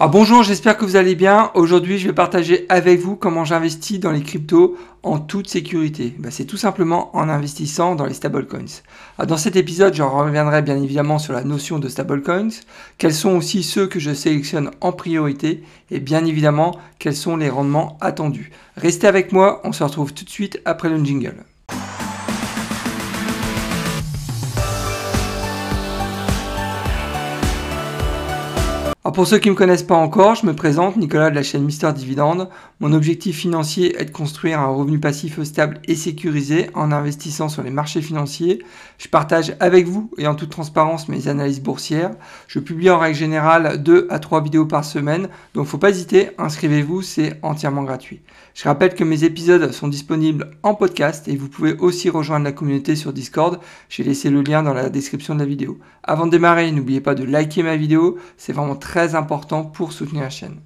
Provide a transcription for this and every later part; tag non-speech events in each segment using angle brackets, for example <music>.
Alors bonjour, j'espère que vous allez bien. Aujourd'hui, je vais partager avec vous comment j'investis dans les cryptos en toute sécurité. Ben, c'est tout simplement en investissant dans les stablecoins. dans cet épisode, je reviendrai bien évidemment sur la notion de stablecoins, quels sont aussi ceux que je sélectionne en priorité et bien évidemment quels sont les rendements attendus. Restez avec moi, on se retrouve tout de suite après le jingle. Pour ceux qui ne me connaissent pas encore, je me présente, Nicolas de la chaîne Mister Dividende. Mon objectif financier est de construire un revenu passif stable et sécurisé en investissant sur les marchés financiers. Je partage avec vous et en toute transparence mes analyses boursières. Je publie en règle générale 2 à 3 vidéos par semaine, donc faut pas hésiter, inscrivez-vous, c'est entièrement gratuit. Je rappelle que mes épisodes sont disponibles en podcast et vous pouvez aussi rejoindre la communauté sur Discord. J'ai laissé le lien dans la description de la vidéo. Avant de démarrer, n'oubliez pas de liker ma vidéo, c'est vraiment très important pour soutenir la chaîne.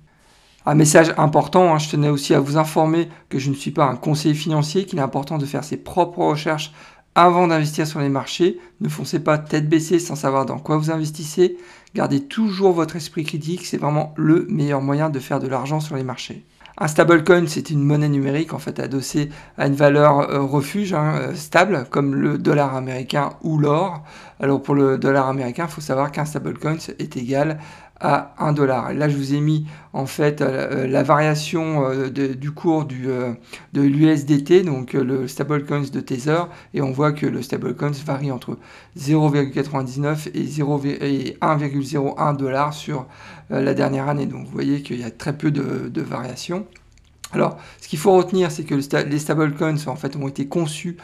Un message important, hein, je tenais aussi à vous informer que je ne suis pas un conseiller financier, qu'il est important de faire ses propres recherches avant d'investir sur les marchés. Ne foncez pas tête baissée sans savoir dans quoi vous investissez. Gardez toujours votre esprit critique, c'est vraiment le meilleur moyen de faire de l'argent sur les marchés. Un stablecoin, c'est une monnaie numérique en fait adossée à une valeur euh, refuge hein, euh, stable, comme le dollar américain ou l'or. Alors pour le dollar américain, il faut savoir qu'un stablecoin est égal à 1 dollar. Là, je vous ai mis en fait euh, la variation euh, du cours du, euh, de l'USDT, donc le stablecoins de Tether, et on voit que le stablecoins varie entre 0,99 et, 1,01 dollar sur la dernière année. Donc vous voyez qu'il y a très peu de, de variations. Alors, ce qu'il faut retenir, c'est que les stablecoins en fait, ont été conçus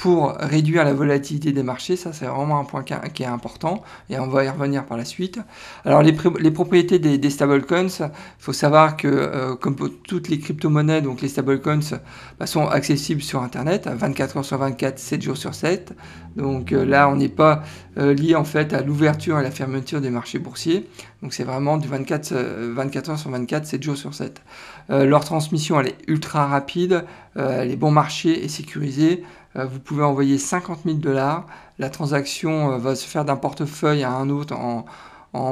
pour réduire la volatilité des marchés. Ça, c'est vraiment un point qui est important et on va y revenir par la suite. Alors, les, propriétés des, stablecoins, il faut savoir que, euh, comme pour toutes les crypto-monnaies, donc les stablecoins bah, sont accessibles sur Internet 24 heures sur 24, 7 jours sur 7. Donc euh, là, on n'est pas euh, lié en fait à l'ouverture et la fermeture des marchés boursiers. Donc c'est vraiment du 24, 24 heures sur 24, 7 jours sur 7. leur transmission, elle est ultra rapide, elle est bon marché et sécurisée. Euh, vous pouvez envoyer 50 000 dollars. La transaction euh, va se faire d'un portefeuille à un autre en,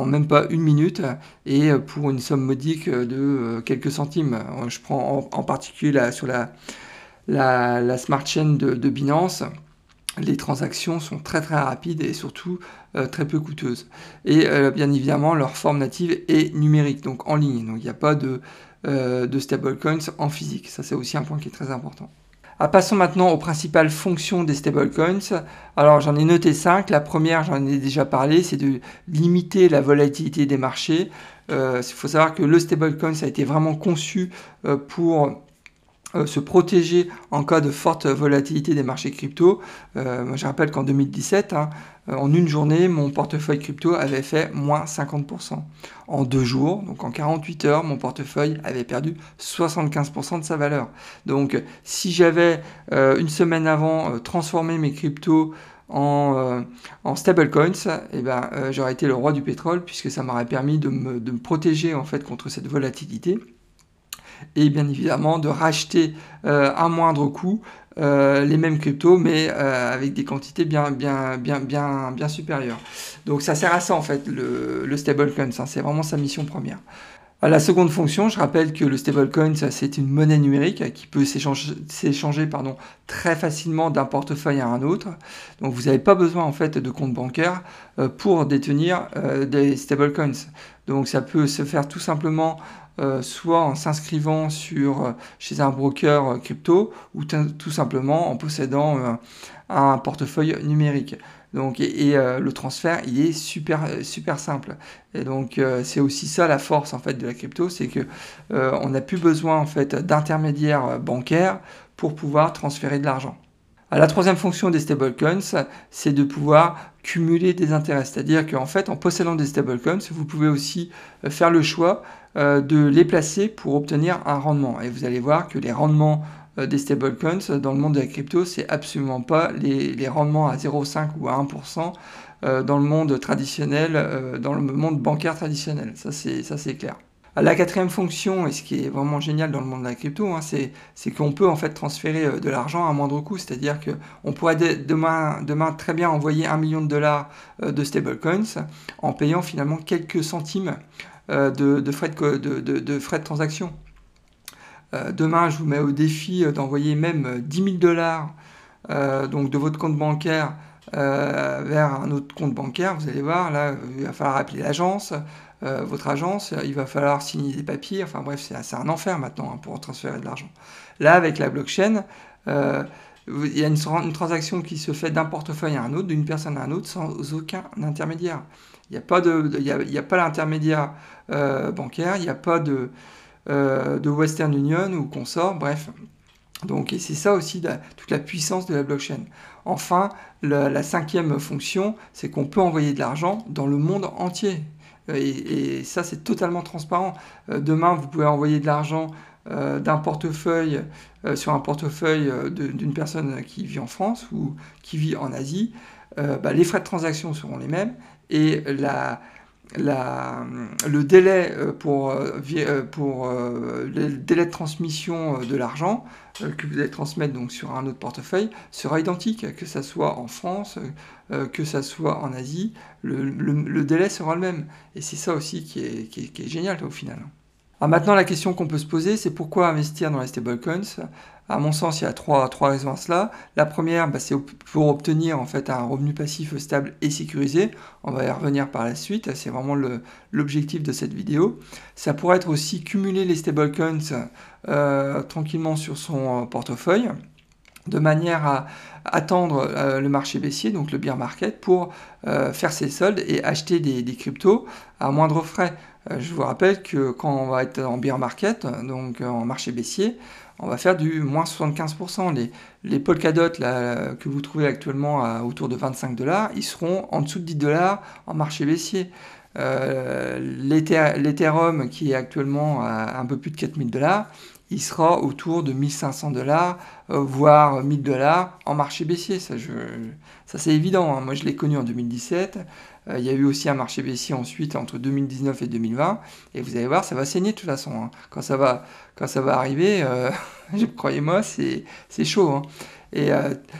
même pas une minute et euh, pour une somme modique de quelques centimes. Je prends en, particulier sur la, la, smart chain de, Binance. Les transactions sont très très rapides et surtout très peu coûteuses. Et bien évidemment, leur forme native est numérique, donc en ligne. Donc il n'y a pas de, de stablecoins en physique. Ça c'est aussi un point qui est très important. Ah, passons maintenant aux principales fonctions des stablecoins. Alors j'en ai noté 5. La première, j'en ai déjà parlé, c'est de limiter la volatilité des marchés. Euh, il faut savoir que le stablecoin a été vraiment conçu euh, pour euh, se protéger en cas de forte volatilité des marchés crypto. Euh, je rappelle qu'en 2017, hein, euh, en une journée, mon portefeuille crypto avait fait moins 50%. En deux jours, donc en 48 heures, mon portefeuille avait perdu 75% de sa valeur. Donc si j'avais une semaine avant transformé mes cryptos en, stablecoins, eh ben, j'aurais été le roi du pétrole puisque ça m'aurait permis de me, de me protéger en fait contre cette volatilité et bien évidemment de racheter euh, à moindre coût euh, les mêmes cryptos, mais euh, avec des quantités bien, bien, bien, bien, bien supérieures. Donc ça sert à ça en fait, le, le stablecoin, c'est vraiment sa mission première. La seconde fonction, je rappelle que le stablecoin, c'est une monnaie numérique qui peut s'échanger pardon, très facilement d'un portefeuille à un autre. Donc vous n'avez pas besoin en fait de compte bancaire pour détenir des stablecoins. Donc ça peut se faire tout simplement euh, soit en s'inscrivant sur euh, chez un broker euh, crypto ou tout simplement en possédant un portefeuille numérique. Donc, et, le transfert, il est super, super simple. Et donc, c'est aussi ça la force en fait de la crypto, c'est que on n'a plus besoin en fait d'intermédiaires bancaires pour pouvoir transférer de l'argent. La troisième fonction des stablecoins, c'est de pouvoir cumuler des intérêts. C'est-à-dire qu'en fait, en possédant des stablecoins, vous pouvez aussi faire le choix euh, de les placer pour obtenir un rendement. Et vous allez voir que les rendements euh, des stablecoins dans le monde de la crypto, c'est absolument pas les, rendements à 0,5 ou à 1% euh, dans le monde traditionnel, dans le monde bancaire traditionnel. Ça, c'est clair. La quatrième fonction, et ce qui est vraiment génial dans le monde de la crypto, hein, c'est qu'on peut en fait transférer de l'argent à moindre coût. C'est-à-dire qu'on pourrait demain, très bien envoyer un million de dollars de stablecoins en payant finalement quelques centimes de, frais de, frais de transaction. demain, je vous mets au défi d'envoyer même 10 000 dollars de votre compte bancaire vers un autre compte bancaire. Vous allez voir, là, il va falloir appeler l'agence, votre agence, il va falloir signer des papiers. Enfin bref, c'est un enfer maintenant hein, pour transférer de l'argent. Là, avec la blockchain, il y a une, transaction qui se fait d'un portefeuille à un autre, d'une personne à un autre, sans aucun intermédiaire. Il n'y a pas de, il pas l'intermédiaire euh, bancaire, il n'y a pas de, euh, Western Union ou consort, bref. Donc, c'est ça aussi toute la puissance de la blockchain. Enfin, la, cinquième fonction, c'est qu'on peut envoyer de l'argent dans le monde entier. Et, et ça, c'est totalement transparent. Euh, demain, vous pouvez envoyer de l'argent euh, d'un portefeuille euh, sur un portefeuille euh, d'une personne qui vit en France ou qui vit en Asie, bah, les frais de transaction seront les mêmes et la, le délai pour, pour le délai de transmission de l'argent que vous allez transmettre donc sur un autre portefeuille sera identique, que ce soit en France, que ce soit en Asie, le, délai sera le même. Et c'est ça aussi qui est génial au final. Alors maintenant, la question qu'on peut se poser, c'est pourquoi investir dans les stablecoins? À mon sens, il y a trois, trois raisons à cela. La première, bah, c'est pour obtenir en fait un revenu passif stable et sécurisé. On va y revenir par la suite. C'est vraiment l'objectif de cette vidéo. Ça pourrait être aussi cumuler les stablecoins euh, tranquillement sur son euh, portefeuille de manière à attendre euh, le marché baissier, donc le bear market, pour faire ses soldes et acheter des, cryptos à moindre frais. Euh, je vous rappelle que quand on va être en bear market, donc en marché baissier, on va faire du moins 75%. Les, les Polkadot que vous trouvez actuellement autour de 25 dollars, ils seront en dessous de 10 dollars en marché baissier. Euh, L'Ethereum qui est actuellement à un peu plus de 4000 dollars, il sera autour de 1500 dollars, euh, voire 1000 dollars en marché baissier. Ça, ça c'est évident. Hein. Moi, je l'ai connu en 2017. Euh, il y a eu aussi un marché baissier ensuite entre 2019 et 2020. Et vous allez voir, ça va saigner de toute façon. Hein. Quand, ça va, quand ça va arriver, euh, <laughs> croyez-moi, c'est chaud. Hein. Et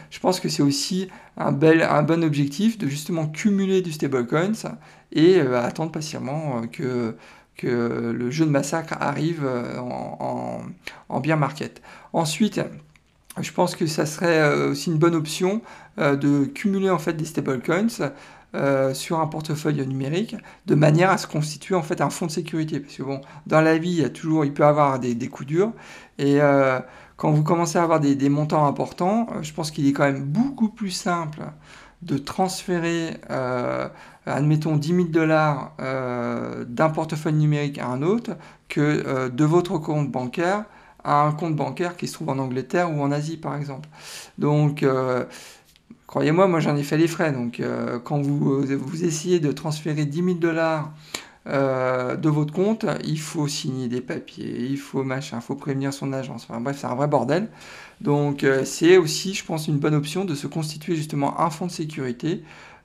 je pense que c'est aussi un, bel, un bon objectif de justement cumuler du stablecoins et attendre patiemment que que le jeu de massacre arrive euh, en, bien market. Ensuite, je pense que ça serait euh, aussi une bonne option euh, de cumuler en fait des stablecoins sur un portefeuille numérique de manière à se constituer en fait un fonds de sécurité parce que bon dans la vie il y a toujours il peut avoir des, coups durs et quand vous commencez à avoir des, montants importants je pense qu'il est quand même beaucoup plus simple de transférer, admettons, 10 000 dollars euh, d'un portefeuille numérique à un autre que euh, de votre compte bancaire à un compte bancaire qui se trouve en Angleterre ou en Asie, par exemple. Donc, croyez-moi, moi, j'en ai fait les frais. Donc, quand vous, essayez de transférer 10 000 dollars de votre compte, il faut signer des papiers, il faut machin, il faut prévenir son agence. Bref, c'est un vrai bordel. Donc euh, c'est aussi, je pense, une bonne option de se constituer justement un fonds de sécurité euh,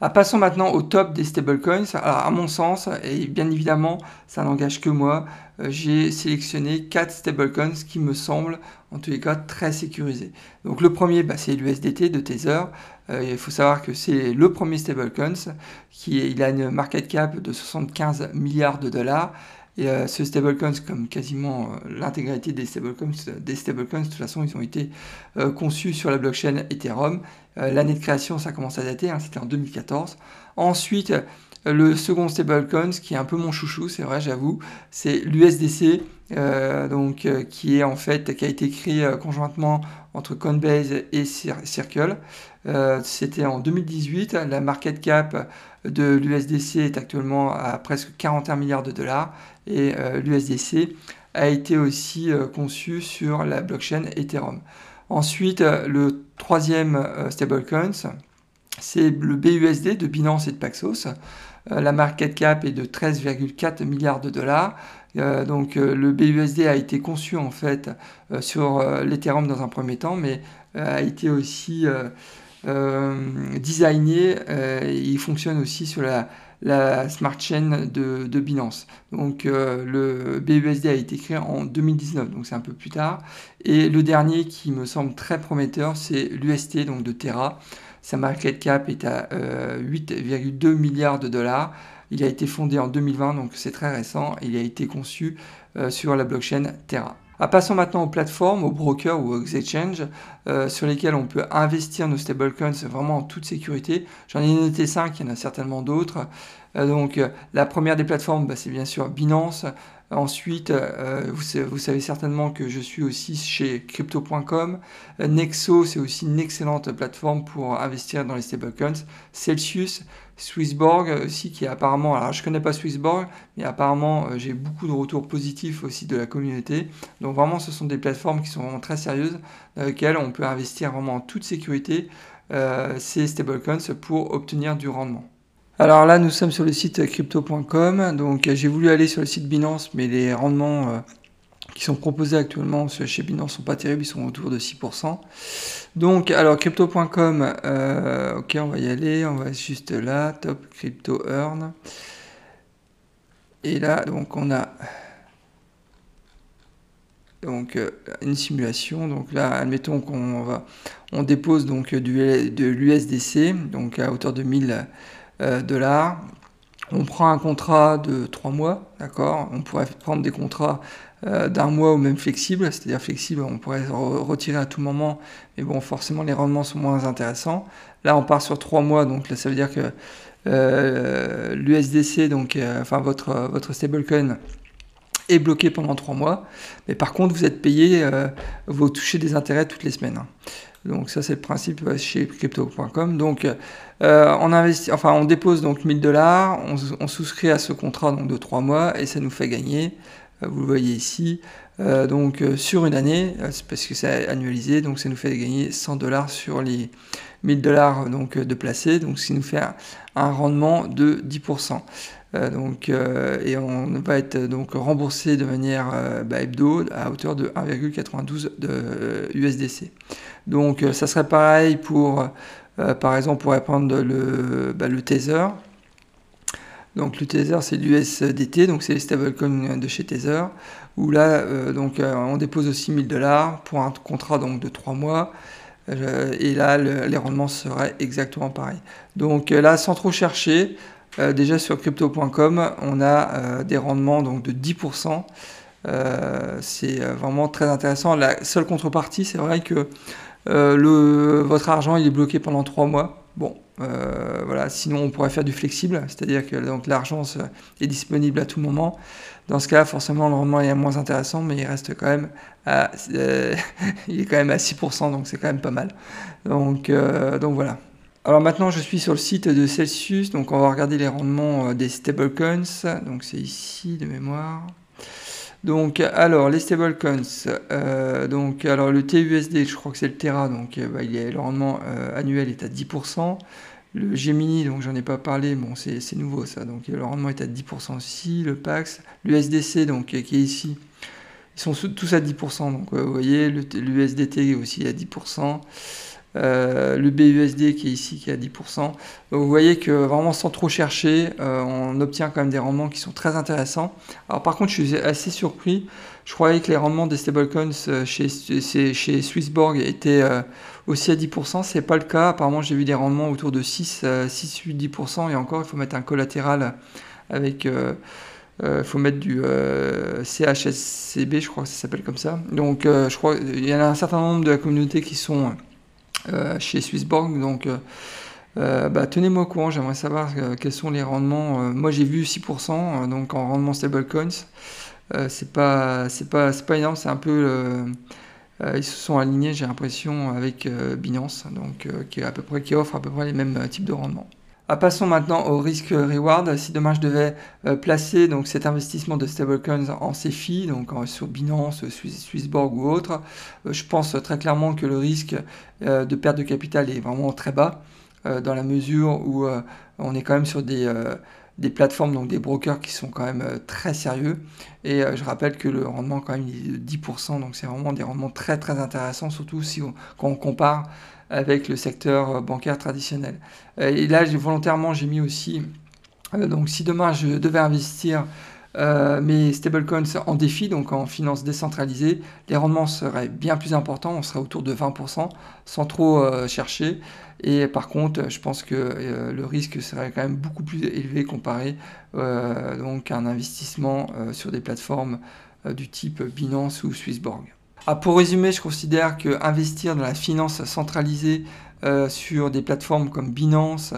Ah, passons maintenant au top des stablecoins. Alors, à mon sens, et bien évidemment, ça n'engage que moi, euh, j'ai sélectionné 4 stablecoins qui me semblent, en tous les cas, très sécurisés. Donc, le premier, bah, c'est l'USDT de Tether. Euh, il faut savoir que c'est le premier stablecoin, qui a une market cap de 75 milliards de dollars. Et euh, ce stablecoin, comme quasiment euh, l'intégralité des stablecoins, des stablecoins, de toute façon, ils ont été euh, conçus sur la blockchain Ethereum. L'année de création, ça commence à dater, hein, c'était en 2014. Ensuite, le second stablecoin, qui est un peu mon chouchou, c'est vrai, j'avoue, c'est l'USDC, donc qui est en fait qui a été créé conjointement entre Coinbase et Circle. C'était en 2018. La market cap de l'USDC est actuellement à presque 41 milliards de dollars et euh, l'USDC a été aussi euh, conçu sur la blockchain Ethereum. Ensuite, euh, le troisième stablecoin, c'est le BUSD de Binance et de Paxos. La market cap est de 13,4 milliards de dollars. donc le BUSD a été conçu en fait sur l'Ethereum dans un premier temps, mais a été aussi designé. il fonctionne aussi sur la, smart chain de, de Binance. Donc euh, le BUSD a été créé en 2019, donc c'est un peu plus tard. Et le dernier qui me semble très prometteur, c'est l'UST, donc de Terra. Sa market cap est à 8,2 euh, milliards de dollars. Il a été fondé en 2020, donc c'est très récent. Il a été conçu euh, sur la blockchain Terra. Ah, passons maintenant aux plateformes, aux brokers ou aux exchanges euh, sur lesquels on peut investir nos stablecoins vraiment en toute sécurité. J'en ai noté 5, il y en a certainement d'autres. Euh, donc euh, la première des plateformes, bah, c'est bien sûr Binance. Ensuite, vous, savez certainement que je suis aussi chez crypto.com. Nexo, c'est aussi une excellente plateforme pour investir dans les stablecoins. Celsius, Swissborg aussi qui est apparemment, alors je connais pas Swissborg, mais apparemment euh, j'ai beaucoup de retours positifs aussi de la communauté. Donc vraiment ce sont des plateformes qui sont vraiment très sérieuses dans lesquelles on peut investir vraiment en toute sécurité euh, ces stablecoins pour obtenir du rendement. Alors là nous sommes sur le site crypto.com, donc j'ai voulu aller sur le site Binance mais les rendements euh, qui sont proposés actuellement chez Binance sont pas terribles, ils sont autour de 6%. Donc, alors crypto.com, euh, ok, on va y aller, on va juste là, top crypto earn. Et là, donc on a donc euh, une simulation. Donc là, admettons qu'on va, on dépose donc du, de l'USDC, donc à hauteur de 1000 euh, dollars. On prend un contrat de 3 mois, d'accord On pourrait prendre des contrats euh, d'un mois ou même flexible, c'est-à-dire flexible, on pourrait retirer à tout moment, mais bon, forcément les rendements sont moins intéressants. Là, on part sur trois mois, donc là, ça veut dire que euh, l'USDC, donc euh, enfin votre votre stablecoin est bloqué pendant trois mois, mais par contre, vous êtes payé, vous touchez des intérêts toutes les semaines. Donc ça c'est le principe chez crypto.com. Donc on investit, enfin on dépose donc 1000 dollars, on, souscrit à ce contrat donc de 3 mois et ça nous fait gagner euh, vous le voyez ici. Euh, donc euh, sur une année, parce que c'est annualisé, donc ça nous fait gagner 100 dollars sur les 1000 dollars donc de placés, donc ce qui nous fait un, rendement de 10%. Donc, et on va être donc remboursé de manière bah, hebdo à hauteur de 1,92 de USDC. Donc ça serait pareil pour, par exemple, on pourrait prendre le, bah, le Tether. Donc le Tether c'est l'USDT, donc c'est les stablecoins de chez Tether, où là euh, donc euh, on dépose aussi 1000 dollars pour un contrat donc de 3 mois. Euh, et là les rendements seraient exactement pareils. Donc là sans trop chercher, déjà sur crypto.com on a des rendements de 10%. c'est vraiment très intéressant. La seule contrepartie, c'est vrai que votre argent est bloqué pendant 3 mois. Bon, euh, voilà, sinon on pourrait faire du flexible, c'est-à-dire que donc l'argent est disponible à tout moment. Dans ce cas, forcément, le rendement est moins intéressant, mais il reste quand même à, euh, <laughs> il est quand même à 6%, donc c'est quand même pas mal. Donc, euh, donc voilà. Alors maintenant, je suis sur le site de Celsius, donc on va regarder les rendements des stablecoins. Donc c'est ici de mémoire. Donc, alors, les stablecoins, euh, donc, alors le TUSD, je crois que c'est le Terra, donc euh, bah, il le rendement euh, annuel est à 10%. Le Gemini, donc j'en ai pas parlé, bon, c'est nouveau ça, donc le rendement est à 10% aussi. Le Pax, l'USDC, donc qui est ici, ils sont tous à 10%, donc vous voyez, l'USDT aussi à 10%. Euh, le BUSD qui est ici qui est à 10%. vous voyez que vraiment sans trop chercher, euh, on obtient quand même des rendements qui sont très intéressants. Alors par contre, je suis assez surpris. Je croyais que les rendements des stablecoins euh, chez, chez Swissborg étaient aussi à 10%. C'est pas le cas. Apparemment, j'ai vu des rendements autour de 6, 6 8, 10%. Et encore, il faut mettre un collatéral avec... il faut mettre du CHSCB, je crois que ça s'appelle comme ça. Donc, je crois qu'il y en a un certain nombre de la communauté qui sont chez Swissborg. Donc, euh, euh, bah, tenez-moi au courant, j'aimerais savoir quels sont les rendements. moi, j'ai vu 6% donc en rendement stablecoins. c'est pas, c'est pas, c'est pas énorme, c'est un peu. ils se sont alignés, j'ai l'impression, avec Binance, donc qui, à peu près, qui offre à peu près les mêmes types de rendements. Ah, passons maintenant au risque reward. Si demain je devais euh, placer donc cet investissement de stablecoins en CFI, donc sur Binance, Swissborg ou autre, euh, je pense très clairement que le risque euh, de perte de capital est vraiment très bas dans la mesure où on est quand même sur des plateformes, donc des brokers qui sont quand même très sérieux. Et je rappelle que le rendement quand même est de 10%, donc c'est vraiment des rendements très très intéressants, surtout si quand on compare avec le secteur bancaire traditionnel. Et là, volontairement, j'ai mis aussi, donc si demain je devais investir euh, mais stablecoins en défi, donc en finance décentralisée, les rendements seraient bien plus importants, on serait autour de 20% sans trop euh, chercher. Et par contre, je pense que euh, le risque serait quand même beaucoup plus élevé comparé donc à un investissement sur des plateformes du type Binance ou Swissborg. Ah, pour résumer, je considère que investir dans la finance centralisée sur des plateformes comme Binance,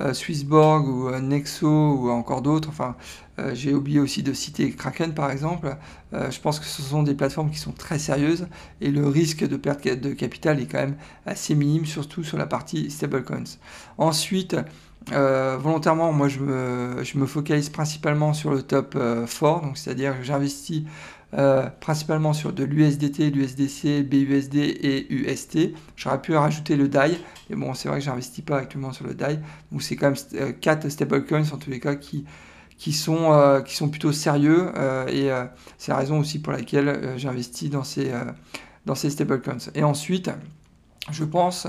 euh, Swissborg ou euh, Nexo ou encore d'autres. Enfin, euh, j'ai oublié aussi de citer Kraken par exemple. je pense que ce sont des plateformes qui sont très sérieuses et le risque de perte de capital est quand même assez minime, surtout sur la partie stablecoins. Ensuite, volontairement, moi je me, focalise principalement sur le top 4, donc c'est-à-dire que j'investis euh, principalement sur de l'USDT, l'USDC, BUSD et UST. J'aurais pu rajouter le DAI, mais bon, c'est vrai que j'investis pas actuellement sur le DAI. Donc c'est quand même 4 euh, stablecoins en tous les cas qui, euh, sont plutôt sérieux et c'est la raison aussi pour laquelle j'investis dans ces, ces stablecoins. Et ensuite, je pense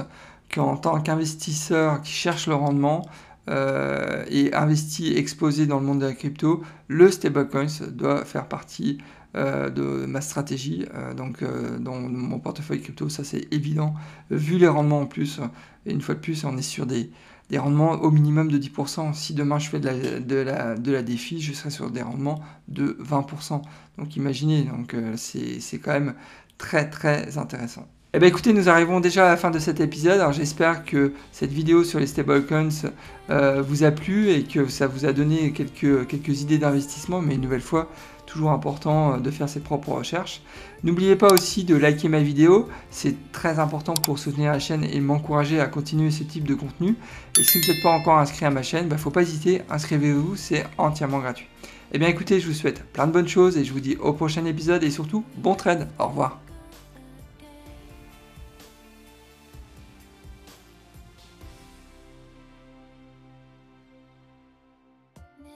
qu'en tant qu'investisseur qui cherche le rendement, et investi, exposé dans le monde de la crypto, le stablecoins doit faire partie de ma stratégie. Euh, donc euh, dans mon portefeuille crypto, ça c'est évident. Vu les rendements en plus, et une fois de plus, on est sur des, des rendements au minimum de 10%. Si demain je fais de la, de la, de la défi, je serai sur des rendements de 20%. Donc imaginez, donc c'est quand même très très intéressant. Eh bien écoutez, nous arrivons déjà à la fin de cet épisode. J'espère que cette vidéo sur les stablecoins euh, vous a plu et que ça vous a donné quelques, quelques idées d'investissement. Mais une nouvelle fois, important euh, de faire ses propres recherches. N'oubliez pas aussi de liker ma vidéo, c'est très important pour soutenir la chaîne et m'encourager à continuer ce type de contenu. Et si vous n'êtes pas encore inscrit à ma chaîne, ne bah, faut pas hésiter, inscrivez-vous, c'est entièrement gratuit. Eh bien écoutez, je vous souhaite plein de bonnes choses et je vous dis au prochain épisode et surtout bon trade. Au revoir.